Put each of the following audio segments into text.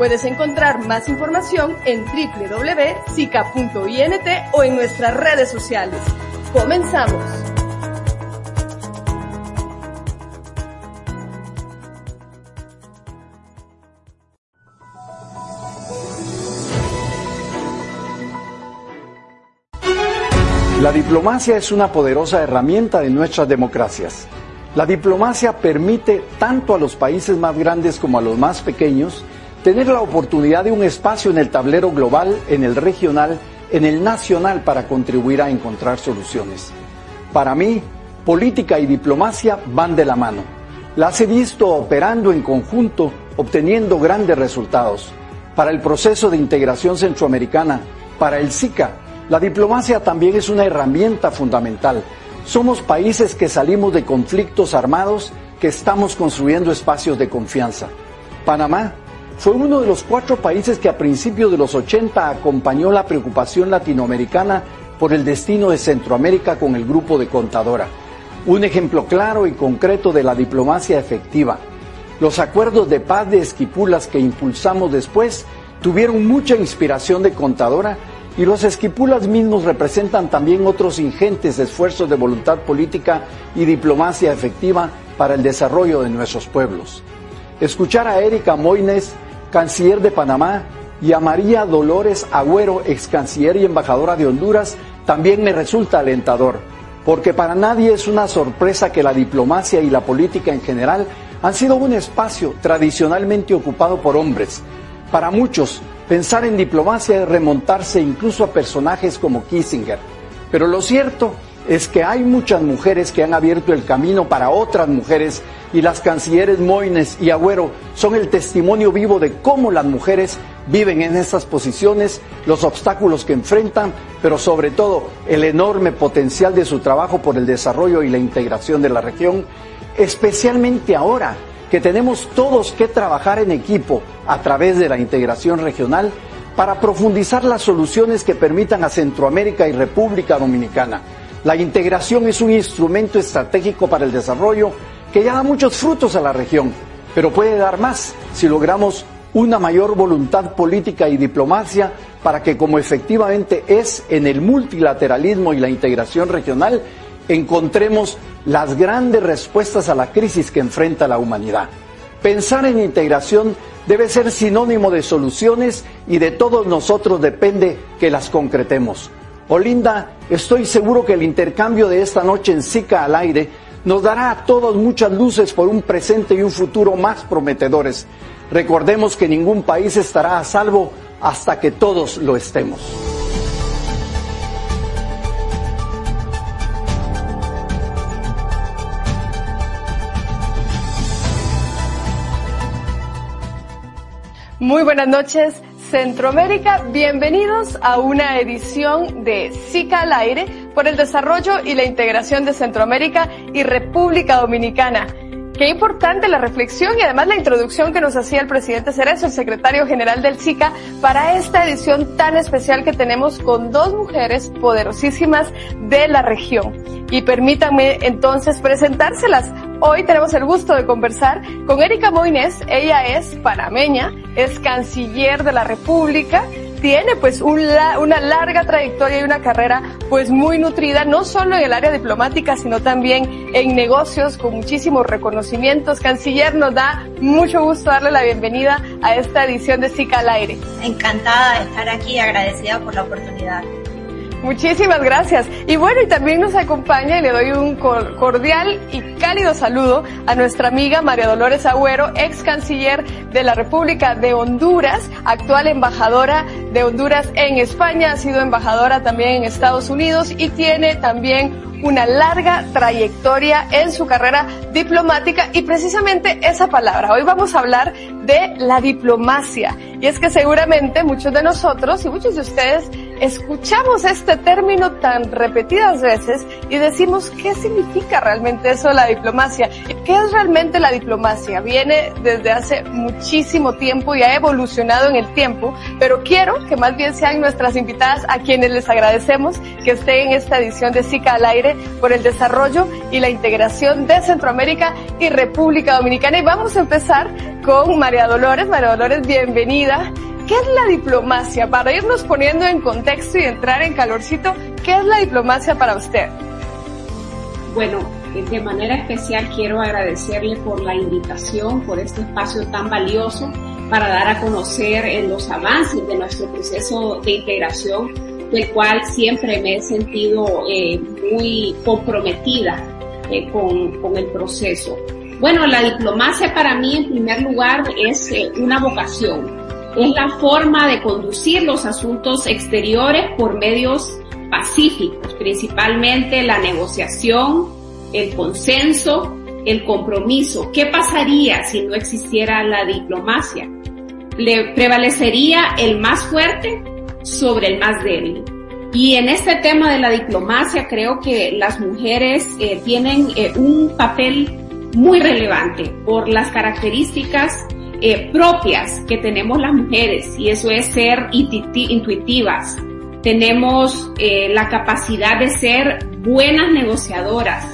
Puedes encontrar más información en www.sica.int o en nuestras redes sociales. Comenzamos. La diplomacia es una poderosa herramienta de nuestras democracias. La diplomacia permite tanto a los países más grandes como a los más pequeños tener la oportunidad de un espacio en el tablero global, en el regional, en el nacional para contribuir a encontrar soluciones. Para mí, política y diplomacia van de la mano. Las he visto operando en conjunto, obteniendo grandes resultados. Para el proceso de integración centroamericana, para el SICA, la diplomacia también es una herramienta fundamental. Somos países que salimos de conflictos armados, que estamos construyendo espacios de confianza. Panamá fue uno de los cuatro países que a principios de los 80 acompañó la preocupación latinoamericana por el destino de Centroamérica con el grupo de Contadora. Un ejemplo claro y concreto de la diplomacia efectiva. Los acuerdos de paz de Esquipulas que impulsamos después tuvieron mucha inspiración de Contadora y los Esquipulas mismos representan también otros ingentes esfuerzos de voluntad política y diplomacia efectiva para el desarrollo de nuestros pueblos. Escuchar a Erika Moines canciller de Panamá, y a María Dolores Agüero, ex canciller y embajadora de Honduras, también me resulta alentador, porque para nadie es una sorpresa que la diplomacia y la política en general han sido un espacio tradicionalmente ocupado por hombres. Para muchos, pensar en diplomacia es remontarse incluso a personajes como Kissinger. Pero lo cierto que hay muchas mujeres que han abierto el camino para otras mujeres y las cancilleres Moines y Agüero son el testimonio vivo de cómo las mujeres viven en estas posiciones, los obstáculos que enfrentan, pero sobre todo el enorme potencial de su trabajo por el desarrollo y la integración de la región, especialmente ahora que tenemos todos que trabajar en equipo a través de la integración regional para profundizar las soluciones que permitan a Centroamérica y República Dominicana la integración es un instrumento estratégico para el desarrollo que ya da muchos frutos a la región, pero puede dar más si logramos una mayor voluntad política y diplomacia para que, como efectivamente es en el multilateralismo y la integración regional, encontremos las grandes respuestas a la crisis que enfrenta la humanidad. Pensar en integración debe ser sinónimo de soluciones y de todos nosotros depende que las concretemos. Olinda, estoy seguro que el intercambio de esta noche en SICA al aire nos dará a todos muchas luces por un presente y un futuro más prometedores. Recordemos que ningún país estará a salvo hasta que todos lo estemos. Muy buenas noches. Centroamérica, bienvenidos a una edición de SICA al aire por el desarrollo y la integración de Centroamérica y República Dominicana. Qué importante la reflexión y además la introducción que nos hacía el presidente Cerezo, el secretario general del SICA, para esta edición tan especial que tenemos con dos mujeres poderosísimas de la región. Y permítanme entonces presentárselas. Hoy tenemos el gusto de conversar con Erika Moines. Ella es panameña, es canciller de la República, tiene pues una larga trayectoria y una carrera pues muy nutrida, no solo en el área diplomática, sino también en negocios con muchísimos reconocimientos. Canciller, nos da mucho gusto darle la bienvenida a esta edición de SICA al aire. Encantada de estar aquí, agradecida por la oportunidad. Muchísimas gracias. Y bueno, y también nos acompaña y le doy un cordial y cálido saludo a nuestra amiga María Dolores Agüero, ex canciller de la República de Honduras, actual embajadora de Honduras en España, ha sido embajadora también en Estados Unidos y tiene también una larga trayectoria en su carrera diplomática y precisamente esa palabra. Hoy vamos a hablar de la diplomacia. Y es que seguramente muchos de nosotros y muchos de ustedes escuchamos este término tan repetidas veces y decimos, ¿qué significa realmente eso la diplomacia? ¿Qué es realmente la diplomacia? Viene desde hace muchísimo tiempo y ha evolucionado en el tiempo, pero quiero que más bien sean nuestras invitadas a quienes les agradecemos que estén en esta edición de SICA al aire por el desarrollo y la integración de Centroamérica y República Dominicana. Y vamos a empezar con María Dolores. María Dolores, bienvenida. ¿Qué es la diplomacia? Para irnos poniendo en contexto y entrar en calorcito, ¿qué es la diplomacia para usted? Bueno, de manera especial quiero agradecerle por la invitación, por este espacio tan valioso para dar a conocer en los avances de nuestro proceso de integración, del cual siempre me he sentido eh, muy comprometida eh, con, con, el proceso. Bueno, la diplomacia para mí en primer lugar es eh, una vocación, es la forma de conducir los asuntos exteriores por medios pacíficos, principalmente la negociación, el consenso, el compromiso. ¿Qué pasaría si no existiera la diplomacia? Le prevalecería el más fuerte sobre el más débil. Y en este tema de la diplomacia creo que las mujeres eh, tienen eh, un papel muy relevante por las características eh, propias que tenemos las mujeres y eso es ser intuitivas. Tenemos la capacidad de ser buenas negociadoras,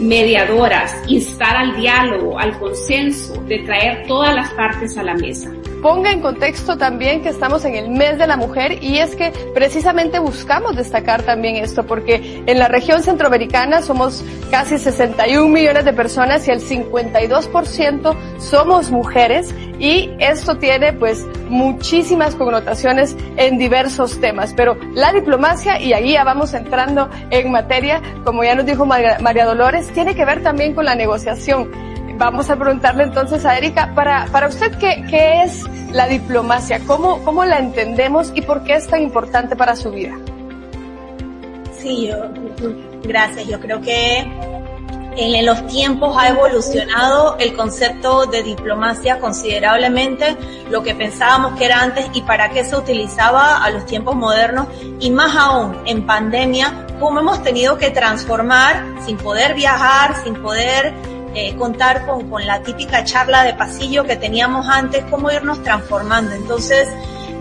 mediadoras, instar al diálogo, al consenso, de traer todas las partes a la mesa. Ponga en contexto también que estamos en el mes de la mujer y es que precisamente buscamos destacar también esto porque en la región centroamericana somos casi 61 millones de personas y el 52% somos mujeres y esto tiene pues muchísimas connotaciones en diversos temas, pero la diplomacia, y ahí ya vamos entrando en materia, como ya nos dijo María Dolores, tiene que ver también con la negociación vamos a preguntarle entonces a Erika, para, para usted, ¿qué, ¿qué es la diplomacia? ¿Cómo, ¿Cómo la entendemos y por qué es tan importante para su vida? Sí, yo, gracias. Yo creo que en los tiempos ha evolucionado el concepto de diplomacia considerablemente, lo que pensábamos que era antes y para qué se utilizaba a los tiempos modernos y más aún en pandemia, cómo hemos tenido que transformar sin poder viajar, sin poder eh, contar con, con la típica charla de pasillo que teníamos antes, cómo irnos transformando. Entonces,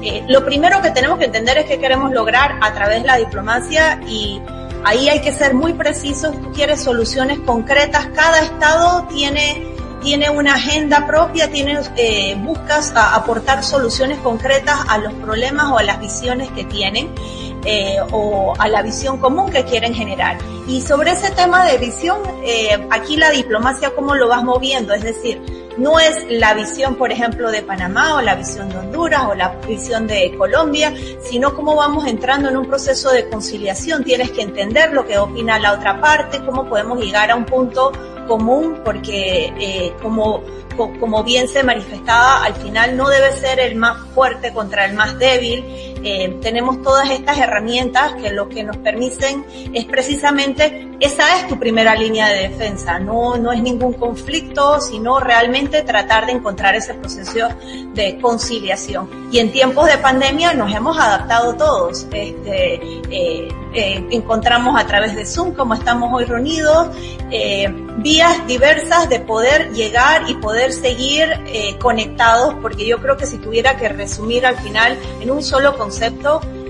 eh, lo primero que tenemos que entender es que queremos lograr a través de la diplomacia y ahí hay que ser muy precisos, tú quieres soluciones concretas, cada estado tiene tiene una agenda propia, tiene, eh, buscas aportar soluciones concretas a los problemas o a las visiones que tienen eh, o a la visión común que quieren generar. Y sobre ese tema de visión, eh, aquí la diplomacia, ¿cómo lo vas moviendo? Es decir, no es la visión, por ejemplo, de Panamá o la visión de Honduras o la visión de Colombia, sino cómo vamos entrando en un proceso de conciliación. Tienes que entender lo que opina la otra parte, cómo podemos llegar a un punto común, porque eh, como como bien se manifestaba, al final no debe ser el más fuerte contra el más débil. Eh, tenemos todas estas herramientas que lo que nos permiten es precisamente, esa es tu primera línea de defensa, no, no es ningún conflicto, sino realmente tratar de encontrar ese proceso de conciliación. Y en tiempos de pandemia nos hemos adaptado todos. Este, eh, eh, encontramos a través de Zoom, como estamos hoy reunidos, eh, vías diversas de poder llegar y poder seguir eh, conectados, porque yo creo que si tuviera que resumir al final en un solo concepto,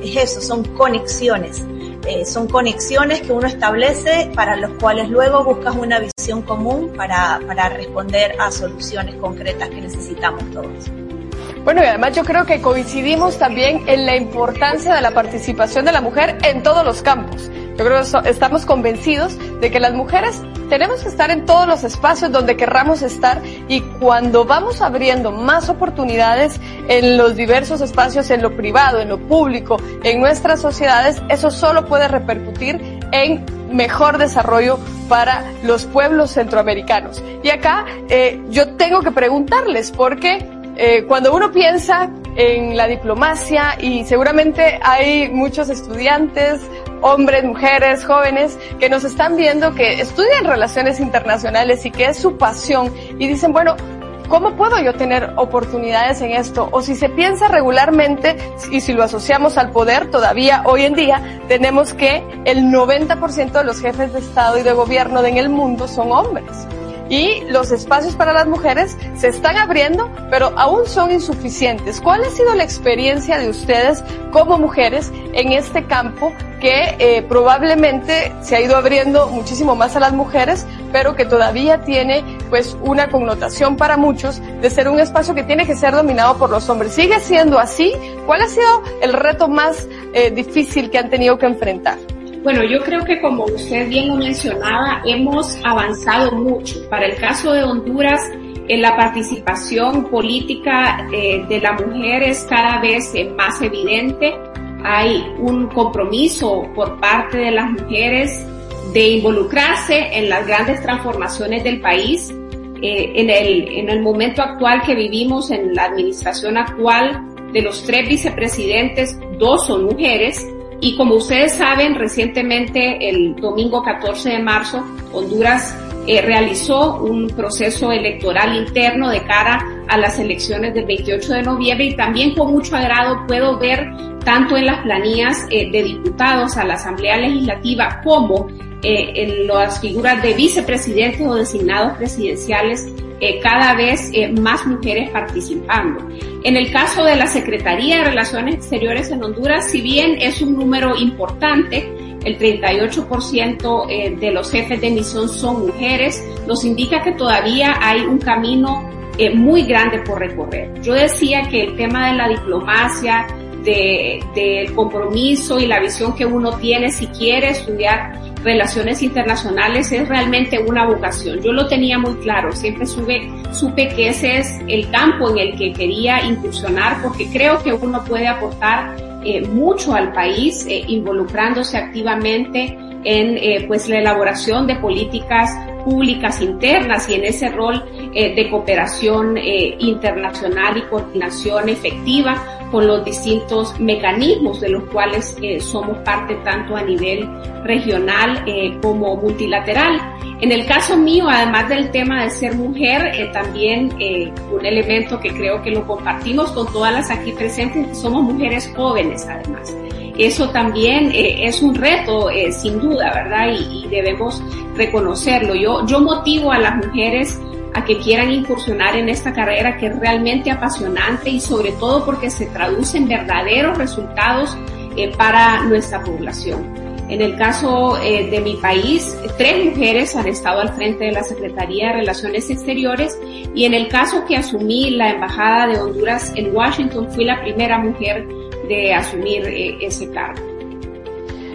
es eso, son conexiones. Eh, son conexiones que uno establece para los cuales luego buscas una visión común para, para responder a soluciones concretas que necesitamos todos. Bueno, y además yo creo que coincidimos también en la importancia de la participación de la mujer en todos los campos. Yo creo que estamos convencidos de que las mujeres tenemos que estar en todos los espacios donde querramos estar y cuando vamos abriendo más oportunidades en los diversos espacios, en lo privado, en lo público, en nuestras sociedades, eso solo puede repercutir en mejor desarrollo para los pueblos centroamericanos. Y acá eh, yo tengo que preguntarles, porque eh, cuando uno piensa en la diplomacia y seguramente hay muchos estudiantes, hombres, mujeres, jóvenes que nos están viendo que estudian relaciones internacionales y que es su pasión y dicen, bueno, ¿cómo puedo yo tener oportunidades en esto? O si se piensa regularmente y si lo asociamos al poder, todavía hoy en día tenemos que el 90% de los jefes de Estado y de gobierno en el mundo son hombres y los espacios para las mujeres se están abriendo, pero aún son insuficientes. ¿Cuál ha sido la experiencia de ustedes como mujeres en este campo que eh, probablemente se ha ido abriendo muchísimo más a las mujeres, pero que todavía tiene pues una connotación para muchos de ser un espacio que tiene que ser dominado por los hombres? ¿Sigue siendo así? ¿Cuál ha sido el reto más eh, difícil que han tenido que enfrentar? Bueno, yo creo que como usted bien lo mencionaba, hemos avanzado mucho. Para el caso de Honduras, en la participación política eh, de la mujer es cada vez eh, más evidente. Hay un compromiso por parte de las mujeres de involucrarse en las grandes transformaciones del país. Eh, en el momento actual que vivimos, en la administración actual, de los tres vicepresidentes, dos son mujeres y como ustedes saben, recientemente, el domingo 14 de marzo, Honduras eh, realizó un proceso electoral interno de cara a las elecciones del 28 de noviembre. Y también con mucho agrado puedo ver tanto en las planillas eh, de diputados a la Asamblea Legislativa como eh, en las figuras de vicepresidentes o designados presidenciales eh, cada vez eh, más mujeres participando. En el caso de la Secretaría de Relaciones Exteriores en Honduras, si bien es un número importante, el 38% eh, de los jefes de misión son mujeres, nos indica que todavía hay un camino muy grande por recorrer. Yo decía que el tema de la diplomacia, del de, compromiso y la visión que uno tiene si quiere estudiar relaciones internacionales es realmente una vocación. Yo lo tenía muy claro, siempre supe, supe que ese es el campo en el que quería incursionar porque creo que uno puede aportar eh, mucho al país eh, involucrándose activamente en eh, pues la elaboración de políticas públicas internas y en ese rol de cooperación internacional y coordinación efectiva con los distintos mecanismos de los cuales eh, somos parte tanto a nivel regional eh, como multilateral. En el caso mío, además del tema de ser mujer, eh, también un elemento que creo que lo compartimos con todas las aquí presentes, somos mujeres jóvenes además eso también eh, es un reto, eh, sin duda, ¿verdad? Y, y, debemos reconocerlo. Yo, yo motivo a las mujeres a que quieran incursionar en esta carrera que es realmente apasionante y sobre todo porque se traduce en verdaderos resultados eh, para nuestra población. En el caso eh, de mi país, tres mujeres han estado al frente de la Secretaría de Relaciones Exteriores y en el caso que asumí la Embajada de Honduras en Washington, fui la primera mujer de asumir eh, ese cargo.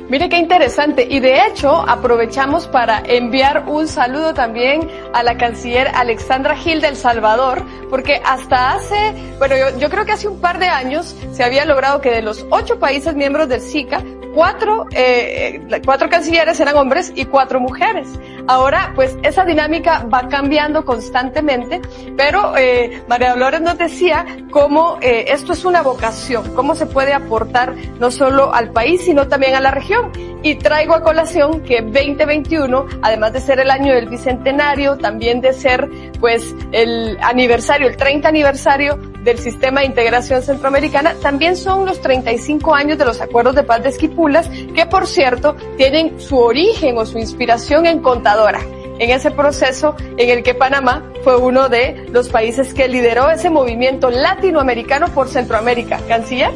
Mire qué interesante. Y de hecho, aprovechamos para enviar un saludo también a la canciller Alexandra Gil del Salvador, porque hasta hace, bueno, yo, yo, creo que hace un par de años se había logrado que de los ocho países miembros del SICA, cuatro, eh, cuatro cancilleres eran hombres y cuatro mujeres. Ahora, pues esa dinámica va cambiando constantemente, pero eh, María Dolores nos decía cómo eh, esto es una vocación, cómo se puede aportar no solo al país, sino también a la región. Y traigo a colación que 2021, además de ser el año del bicentenario, también de ser pues el aniversario, el 30 aniversario del sistema de integración centroamericana, también son los 35 años de los acuerdos de paz de Esquipulas, que por cierto tienen su origen o su inspiración en Contadora en ese proceso en el que Panamá fue uno de los países que lideró ese movimiento latinoamericano por Centroamérica. ¿Canciller?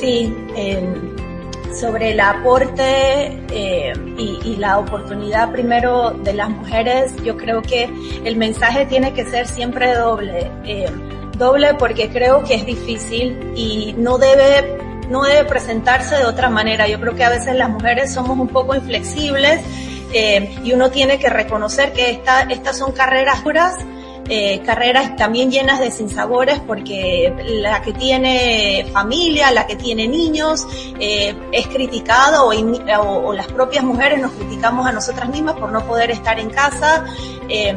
Sí, eh, sobre el aporte eh, y, y, la oportunidad primero de las mujeres, yo creo que el mensaje tiene que ser siempre doble. Eh, doble porque creo que es difícil y no debe, no debe presentarse de otra manera. Yo creo que a veces las mujeres somos un poco inflexibles eh, y uno tiene que reconocer que esta, estas son carreras duras eh, carreras también llenas de sinsabores porque la que tiene familia, la que tiene niños, eh, es criticado o, o, o, las propias mujeres nos criticamos a nosotras mismas por no poder estar en casa. Eh,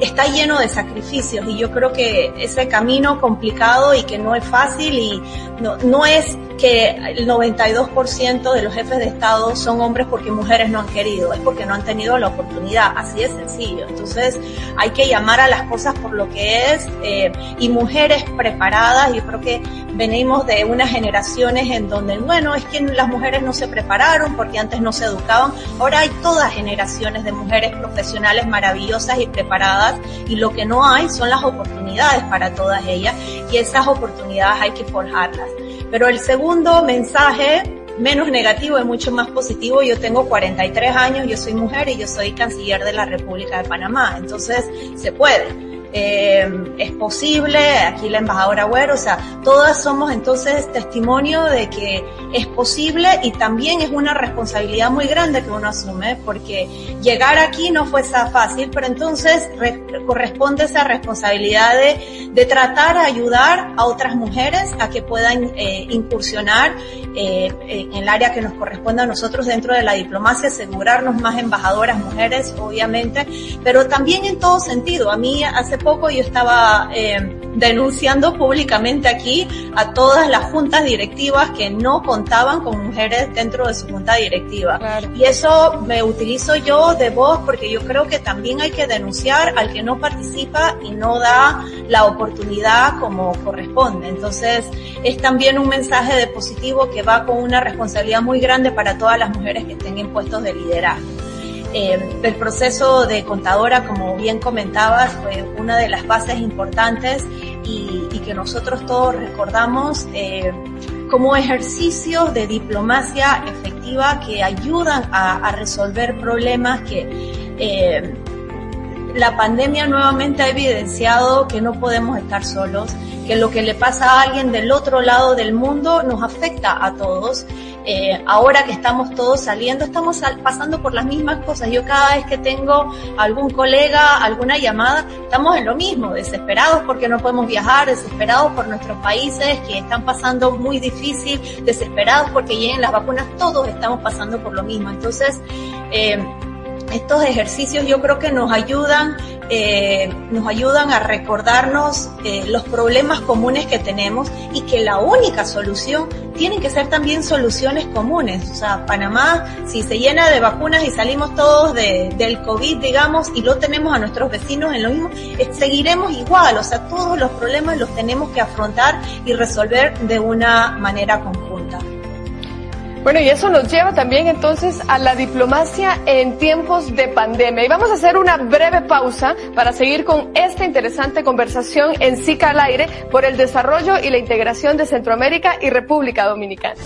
está lleno de sacrificios y yo creo que ese camino complicado y que no es fácil y no, no es que el 92% de los jefes de Estado son hombres porque mujeres no han querido, es porque no han tenido la oportunidad, así de sencillo. Entonces hay que llamar a las cosas cosas por lo que es eh, y mujeres preparadas. Yo creo que venimos de unas generaciones en donde, bueno, es que las mujeres no se prepararon porque antes no se educaban. Ahora hay todas generaciones de mujeres profesionales maravillosas y preparadas y lo que no hay son las oportunidades para todas ellas y esas oportunidades hay que forjarlas. Pero el segundo mensaje menos negativo y mucho más positivo. Yo tengo 43 años, yo soy mujer y yo soy canciller de la República de Panamá. Entonces, se puede eh, es posible, aquí la embajadora Güero, o sea, todas somos entonces testimonio de que es posible y también es una responsabilidad muy grande que uno asume porque llegar aquí no fue fácil, pero entonces corresponde esa responsabilidad de, de, tratar de ayudar a otras mujeres a que puedan eh, incursionar eh, en el área que nos corresponde a nosotros dentro de la diplomacia, asegurarnos más embajadoras mujeres, obviamente, pero también en todo sentido. A mí hace poco yo estaba eh, denunciando públicamente aquí a todas las juntas directivas que no contaban con mujeres dentro de su junta directiva. Y eso me utilizo yo de voz porque yo creo que también hay que denunciar al que no participa y no da la oportunidad como corresponde. Entonces es también un mensaje de positivo que va con una responsabilidad muy grande para todas las mujeres que estén en puestos de liderazgo. Eh, el proceso de contadora, como bien comentabas, fue una de las bases importantes y, que nosotros todos recordamos eh, como ejercicios de diplomacia efectiva que ayudan a, resolver problemas que eh, la pandemia nuevamente ha evidenciado que no podemos estar solos, que lo que le pasa a alguien del otro lado del mundo nos afecta a todos eh, ahora que estamos todos saliendo, estamos pasando por las mismas cosas. Yo cada vez que tengo algún colega, alguna llamada, estamos en lo mismo, desesperados porque no podemos viajar, desesperados por nuestros países que están pasando muy difícil, desesperados porque lleguen las vacunas, todos estamos pasando por lo mismo. Entonces, eh, estos ejercicios yo creo que nos ayudan, eh, nos ayudan a recordarnos eh, los problemas comunes que tenemos y que la única solución tienen que ser también soluciones comunes. O sea, Panamá, si se llena de vacunas y salimos todos de, del COVID, digamos, y lo tenemos a nuestros vecinos en lo mismo, eh, seguiremos igual. O sea, todos los problemas los tenemos que afrontar y resolver de una manera conjunta. Bueno, y eso nos lleva también entonces a la diplomacia en tiempos de pandemia. Y vamos a hacer una breve pausa para seguir con esta interesante conversación en SICA al aire por el desarrollo y la integración de Centroamérica y República Dominicana.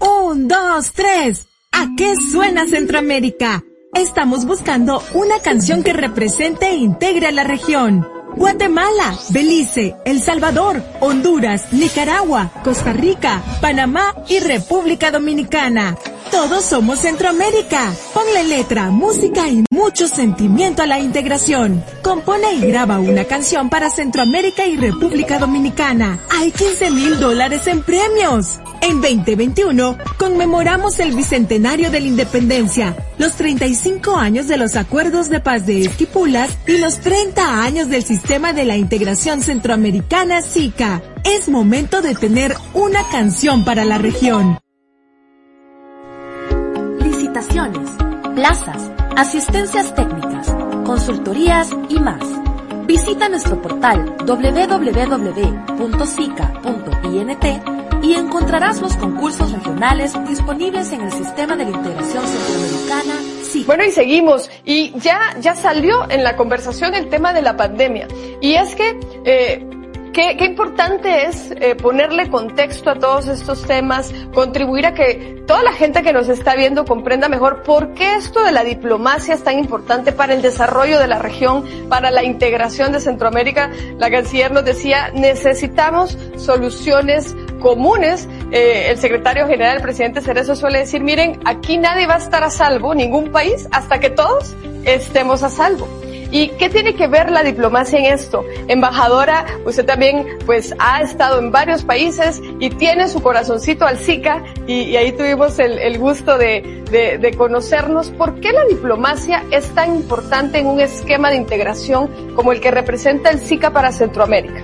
Un, dos, tres. ¿A qué suena Centroamérica? Estamos buscando una canción que represente e integre a la región. Guatemala, Belice, El Salvador, Honduras, Nicaragua, Costa Rica, Panamá y República Dominicana. Todos somos Centroamérica. Ponle letra, música y mucho sentimiento a la integración. Compone y graba una canción para Centroamérica y República Dominicana. Hay 15 mil dólares en premios. En 2021 conmemoramos el bicentenario de la independencia, los 35 años de los acuerdos de paz de Esquipulas y los 30 años del sistema de la integración centroamericana SICA. Es momento de tener una canción para la región. Plazas, asistencias técnicas, consultorías y más. Visita nuestro portal www.sica.int y encontrarás los concursos regionales disponibles en el sistema de la integración centroamericana. Bueno, y seguimos. Y ya, ya salió en la conversación el tema de la pandemia. Y es que, eh, Qué, qué, importante es eh, ponerle contexto a todos estos temas, contribuir a que toda la gente que nos está viendo comprenda mejor por qué esto de la diplomacia es tan importante para el desarrollo de la región, para la integración de Centroamérica. La canciller nos decía, necesitamos soluciones comunes. Eh, el secretario general, el presidente Cerezo, suele decir, miren, aquí nadie va a estar a salvo, ningún país, hasta que todos estemos a salvo. ¿Y qué tiene que ver la diplomacia en esto? Embajadora, usted también pues ha estado en varios países y tiene su corazoncito al SICA y, ahí tuvimos el, el gusto de, de, de, conocernos. ¿Por qué la diplomacia es tan importante en un esquema de integración como el que representa el SICA para Centroamérica?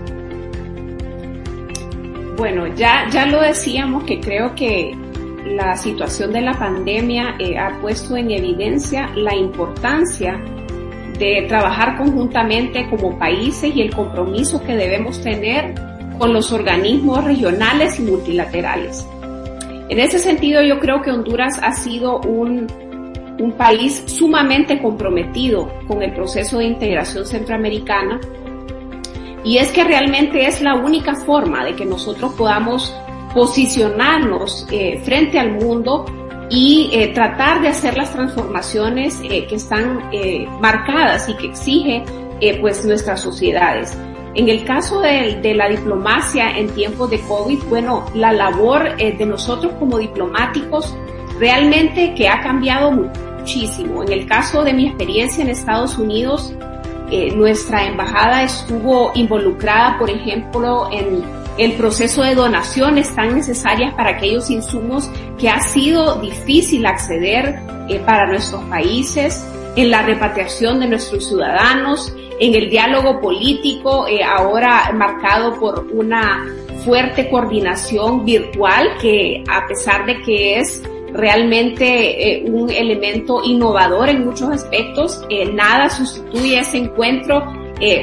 Bueno, ya, ya lo decíamos que creo que la situación de la pandemia eh, ha puesto en evidencia la importancia de trabajar conjuntamente como países y el compromiso que debemos tener con los organismos regionales y multilaterales. En ese sentido, yo creo que Honduras ha sido un, un país sumamente comprometido con el proceso de integración centroamericana y es que realmente es la única forma de que nosotros podamos posicionarnos eh, frente al mundo y eh, tratar de hacer las transformaciones eh, que están eh, marcadas y que exige pues nuestras sociedades. En el caso de, de, la diplomacia en tiempos de COVID, bueno, la labor de nosotros como diplomáticos realmente que ha cambiado muchísimo. En el caso de mi experiencia en Estados Unidos, nuestra embajada estuvo involucrada, por ejemplo, en el proceso de donaciones tan necesarias para aquellos insumos que ha sido difícil acceder eh, para nuestros países, en la repatriación de nuestros ciudadanos, en el diálogo político, eh, ahora marcado por una fuerte coordinación virtual que a pesar de que es realmente eh, un elemento innovador en muchos aspectos, nada sustituye ese encuentro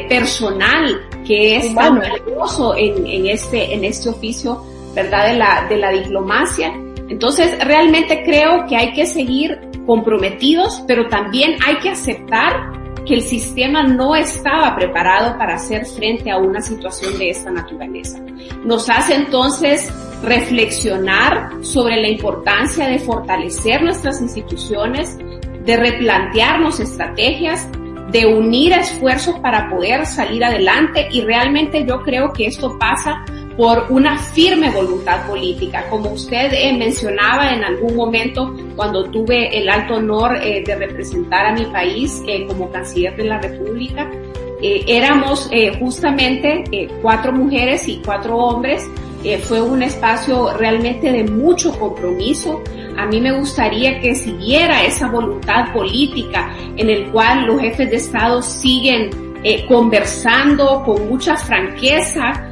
personal que es tan valioso en, en, este, en este oficio, ¿verdad? De la, de la diplomacia. Entonces, realmente creo que hay que seguir comprometidos, pero también hay que aceptar que el sistema no estaba preparado para hacer frente a una situación de esta naturaleza. Nos hace entonces reflexionar sobre la importancia de fortalecer nuestras instituciones, de replantearnos estrategias, de unir esfuerzos para poder salir adelante y realmente yo creo que esto pasa por una firme voluntad política. Como usted eh, mencionaba en algún momento cuando tuve el alto honor eh, de representar a mi país eh, como canciller de la República, eh, éramos justamente cuatro mujeres y cuatro hombres. Fue un espacio realmente de mucho compromiso. A mí me gustaría que siguiera esa voluntad política en el cual los jefes de Estado siguen conversando con mucha franqueza,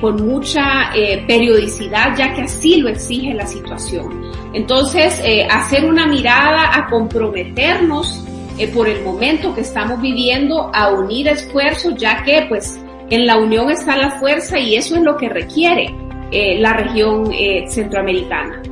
con mucha periodicidad, ya que así lo exige la situación. Entonces, hacer una mirada a comprometernos eh, por el momento que estamos viviendo a unir esfuerzos, ya que pues en la unión está la fuerza y eso es lo que requiere eh, la región eh, centroamericana.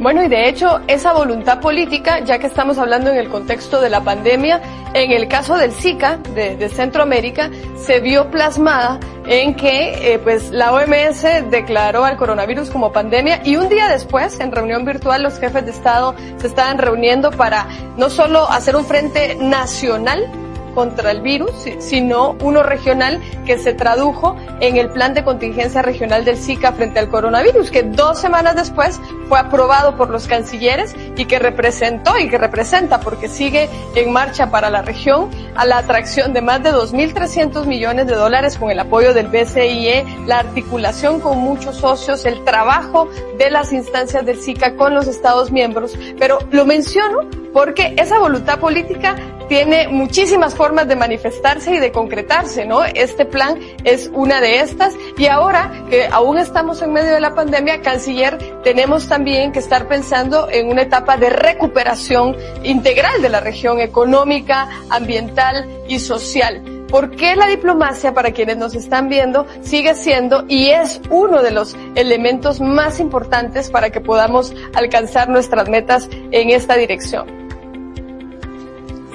Bueno, y de hecho, esa voluntad política, ya que estamos hablando en el contexto de la pandemia, en el caso del Zika, de, Centroamérica, se vio plasmada en que eh, pues la OMS declaró al coronavirus como pandemia y un día después, en reunión virtual, los jefes de Estado se estaban reuniendo para no solo hacer un frente nacional, contra el virus, sino uno regional que se tradujo en el plan de contingencia regional del Zika frente al coronavirus, que dos semanas después fue aprobado por los cancilleres y que representó y que representa, porque sigue en marcha para la región, a la atracción de más de 2.300 millones de dólares con el apoyo del BCIE, la articulación con muchos socios, el trabajo de las instancias del Zika con los Estados miembros. Pero lo menciono porque esa voluntad política tiene muchísimas formas de manifestarse y de concretarse, ¿no? Este plan es una de estas y ahora que aún estamos en medio de la pandemia, canciller, tenemos también que estar pensando en una etapa de recuperación integral de la región económica, ambiental y social. ¿Por qué la diplomacia, para quienes nos están viendo, sigue siendo y es uno de los elementos más importantes para que podamos alcanzar nuestras metas en esta dirección?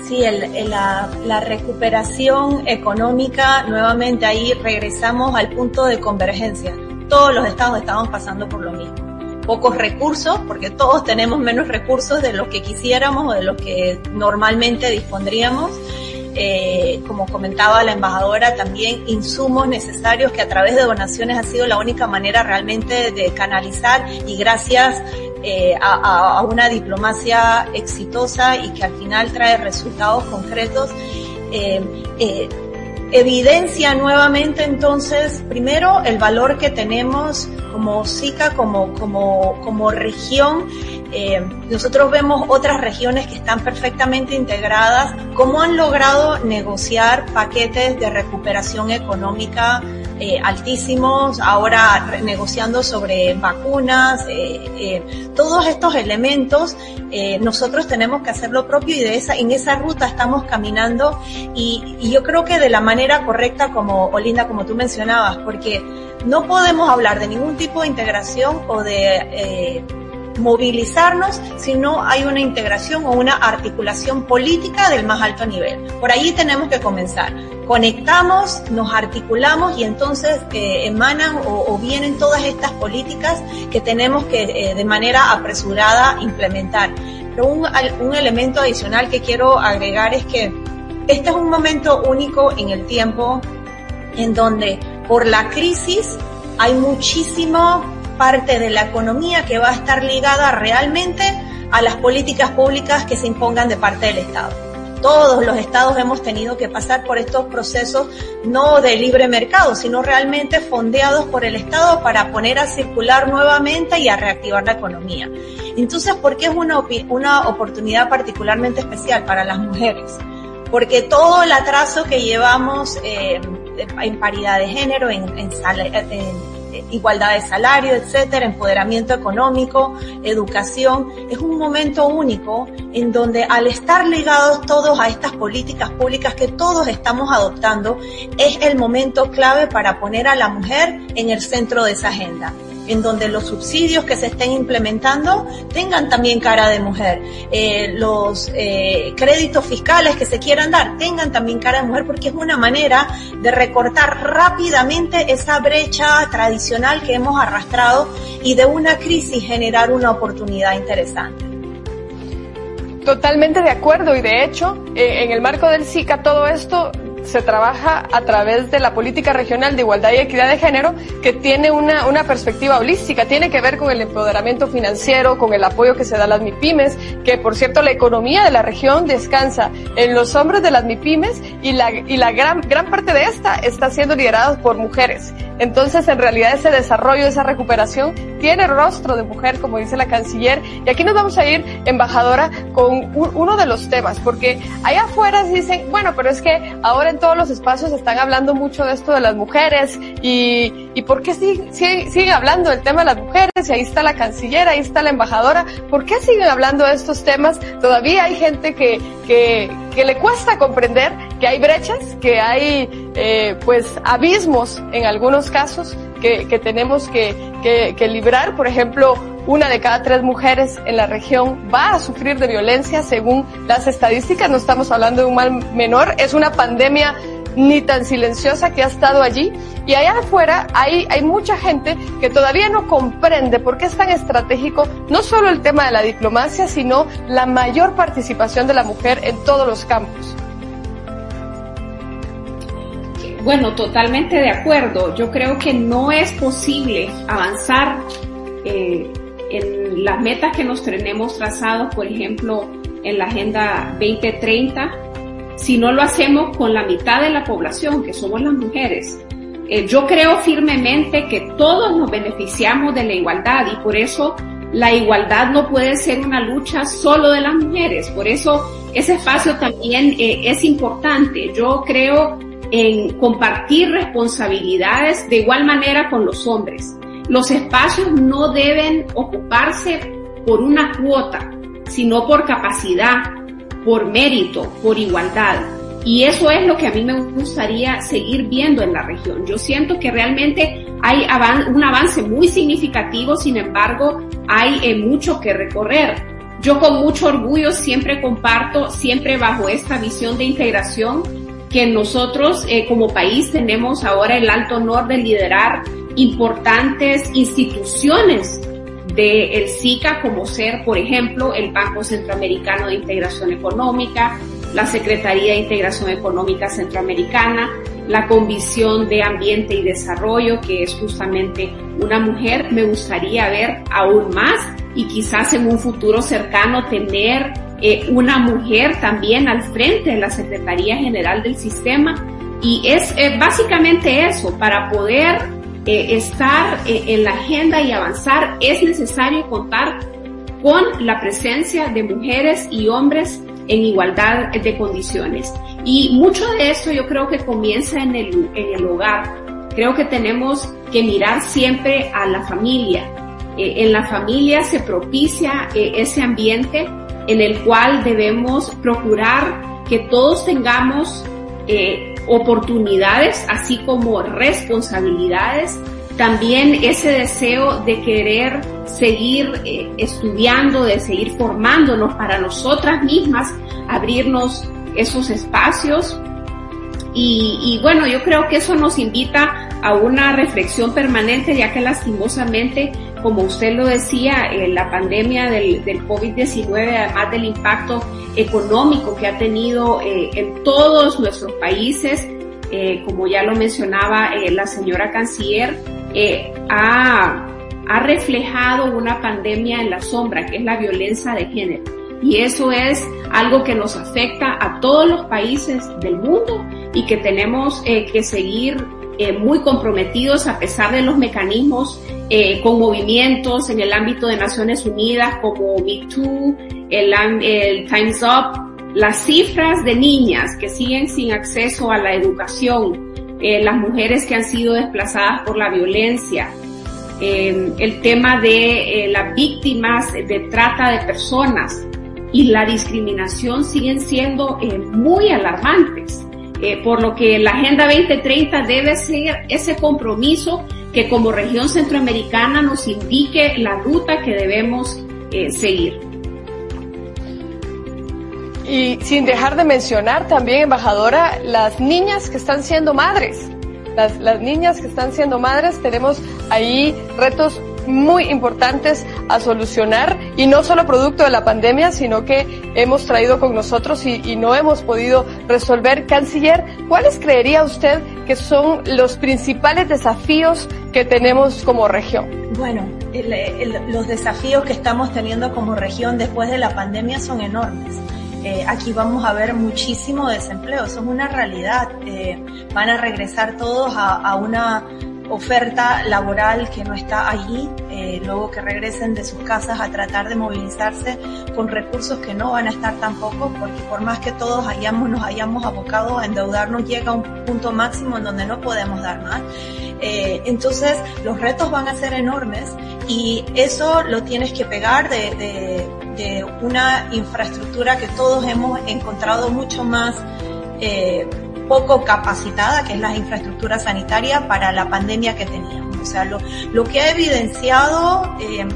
Sí, el, el, la, la, recuperación económica, nuevamente ahí regresamos al punto de convergencia. Todos los estados estamos pasando por lo mismo. Pocos recursos, porque todos tenemos menos recursos de los que quisiéramos o de los que normalmente dispondríamos. Eh, como comentaba la embajadora, también insumos necesarios que a través de donaciones ha sido la única manera realmente de canalizar y gracias eh, a, a, una diplomacia exitosa y que al final trae resultados concretos, eh, eh, evidencia nuevamente entonces, primero, el valor que tenemos como SICA, como, como, como región. Eh, nosotros vemos otras regiones que están perfectamente integradas, cómo han logrado negociar paquetes de recuperación económica eh, altísimos, ahora negociando sobre vacunas, eh, eh, todos estos elementos, eh, nosotros tenemos que hacer lo propio y de esa, en esa ruta estamos caminando y, y yo creo que de la manera correcta como Olinda, como tú mencionabas, porque no podemos hablar de ningún tipo de integración o de eh, movilizarnos si no hay una integración o una articulación política del más alto nivel. Por ahí tenemos que comenzar. Conectamos, nos articulamos y entonces eh, emanan o, o, vienen todas estas políticas que tenemos que eh, de manera apresurada implementar. Pero un, un elemento adicional que quiero agregar es que este es un momento único en el tiempo en donde por la crisis hay muchísimo parte de la economía que va a estar ligada realmente a las políticas públicas que se impongan de parte del Estado. Todos los estados hemos tenido que pasar por estos procesos no de libre mercado, sino realmente fondeados por el Estado para poner a circular nuevamente y a reactivar la economía. Entonces, ¿por qué es una, una oportunidad particularmente especial para las mujeres? Porque todo el atraso que llevamos eh, en paridad de género, en, en, en igualdad de salario, etcétera, empoderamiento económico, educación. Es un momento único en donde al estar ligados todos a estas políticas públicas que todos estamos adoptando, es el momento clave para poner a la mujer en el centro de esa agenda en donde los subsidios que se estén implementando tengan también cara de mujer, eh, los eh, créditos fiscales que se quieran dar tengan también cara de mujer, porque es una manera de recortar rápidamente esa brecha tradicional que hemos arrastrado y de una crisis generar una oportunidad interesante. Totalmente de acuerdo y de hecho, eh, en el marco del SICA todo esto se trabaja a través de la política regional de igualdad y equidad de género que tiene una, una perspectiva holística, tiene que ver con el empoderamiento financiero, con el apoyo que se da a las MIPIMES, que por cierto la economía de la región descansa en los hombros de las MIPIMES y la, y la gran, gran parte de esta está siendo liderada por mujeres. Entonces en realidad ese desarrollo, esa recuperación tiene rostro de mujer, como dice la canciller, y aquí nos vamos a ir, embajadora, con uno de los temas, porque allá afuera dicen, bueno, pero es que ahora en todos los espacios están hablando mucho de esto de las mujeres y, y por qué siguen, siguen hablando del tema de las mujeres y ahí está la canciller, ahí está la embajadora, ¿por qué siguen hablando de estos temas? Todavía hay gente que, que, que le cuesta comprender que hay brechas, que hay eh, pues abismos en algunos casos que, que tenemos que, que, que librar. Por ejemplo, una de cada tres mujeres en la región va a sufrir de violencia según las estadísticas. No estamos hablando de un mal menor, es una pandemia ni tan silenciosa que ha estado allí. Y allá afuera hay, hay mucha gente que todavía no comprende por qué es tan estratégico no solo el tema de la diplomacia, sino la mayor participación de la mujer en todos los campos. Bueno, totalmente de acuerdo. Yo creo que no es posible avanzar eh, en las metas que nos tenemos trazados, por ejemplo, en la Agenda 2030, si no lo hacemos con la mitad de la población, que somos las mujeres. Eh, yo creo firmemente que todos nos beneficiamos de la igualdad y por eso la igualdad no puede ser una lucha solo de las mujeres. Por eso ese espacio también eh, es importante. Yo creo en compartir responsabilidades de igual manera con los hombres. Los espacios no deben ocuparse por una cuota, sino por capacidad, por mérito, por igualdad. Y eso es lo que a mí me gustaría seguir viendo en la región. Yo siento que realmente hay un avance muy significativo, sin embargo, hay eh, mucho que recorrer. Yo con mucho orgullo siempre comparto, siempre bajo esta visión de integración, que nosotros eh, como país tenemos ahora el alto honor de liderar importantes instituciones del el SICA como ser, por ejemplo, el Banco Centroamericano de Integración Económica, la Secretaría de Integración Económica Centroamericana, la Comisión de Ambiente y Desarrollo, que es justamente una mujer. Me gustaría ver aún más y quizás en un futuro cercano tener eh, una mujer también al frente de la Secretaría General del Sistema. Y es eh, básicamente eso, para poder eh, estar eh, en la agenda y avanzar es necesario contar con la presencia de mujeres y hombres en igualdad de condiciones. Y mucho de eso yo creo que comienza en el, en el hogar. creo que tenemos que mirar siempre a la familia. Eh, en la familia se propicia eh, ese ambiente en el cual debemos procurar que todos tengamos eh, oportunidades, así como responsabilidades, también ese deseo de querer seguir eh, estudiando, de seguir formándonos para nosotras mismas, abrirnos esos espacios. Y, y, bueno, yo creo que eso nos invita a una reflexión permanente, ya que lastimosamente como usted lo decía, eh, la pandemia del, del COVID-19, además del impacto económico que ha tenido eh, en todos nuestros países, eh, como ya lo mencionaba la señora canciller, ha, ha reflejado una pandemia en la sombra, que es la violencia de género. Y eso es algo que nos afecta a todos los países del mundo y que tenemos eh, que seguir eh, muy comprometidos a pesar de los mecanismos eh, con movimientos en el ámbito de Naciones Unidas como MeToo, el, el Time's Up, las cifras de niñas que siguen sin acceso a la educación, las mujeres que han sido desplazadas por la violencia, el tema de las víctimas de trata de personas y la discriminación siguen siendo eh, muy alarmantes. Eh, por lo que la Agenda 2030 debe ser ese compromiso que como región centroamericana nos indique la ruta que debemos eh, seguir. Y sin dejar de mencionar también, embajadora, las niñas que están siendo madres. Las, las niñas que están siendo madres, tenemos ahí retos muy importantes a solucionar y no solo producto de la pandemia, sino que hemos traído con nosotros y, no hemos podido resolver. Canciller, ¿cuáles creería usted que son los principales desafíos que tenemos como región? Bueno, los desafíos que estamos teniendo como región después de la pandemia son enormes. Eh, aquí vamos a ver muchísimo desempleo, eso es una realidad. Eh, van a regresar todos a una oferta laboral que no está allí, eh, luego que regresen de sus casas a tratar de movilizarse con recursos que no van a estar tampoco, porque por más que todos hayamos, nos hayamos abocado a endeudarnos, llega un punto máximo en donde no podemos dar más. Eh, entonces, los retos van a ser enormes y eso lo tienes que pegar de, de, de una infraestructura que todos hemos encontrado mucho más eh, poco capacitada, que es la infraestructura sanitaria para la pandemia que teníamos. O sea, lo, lo que ha evidenciado, eh,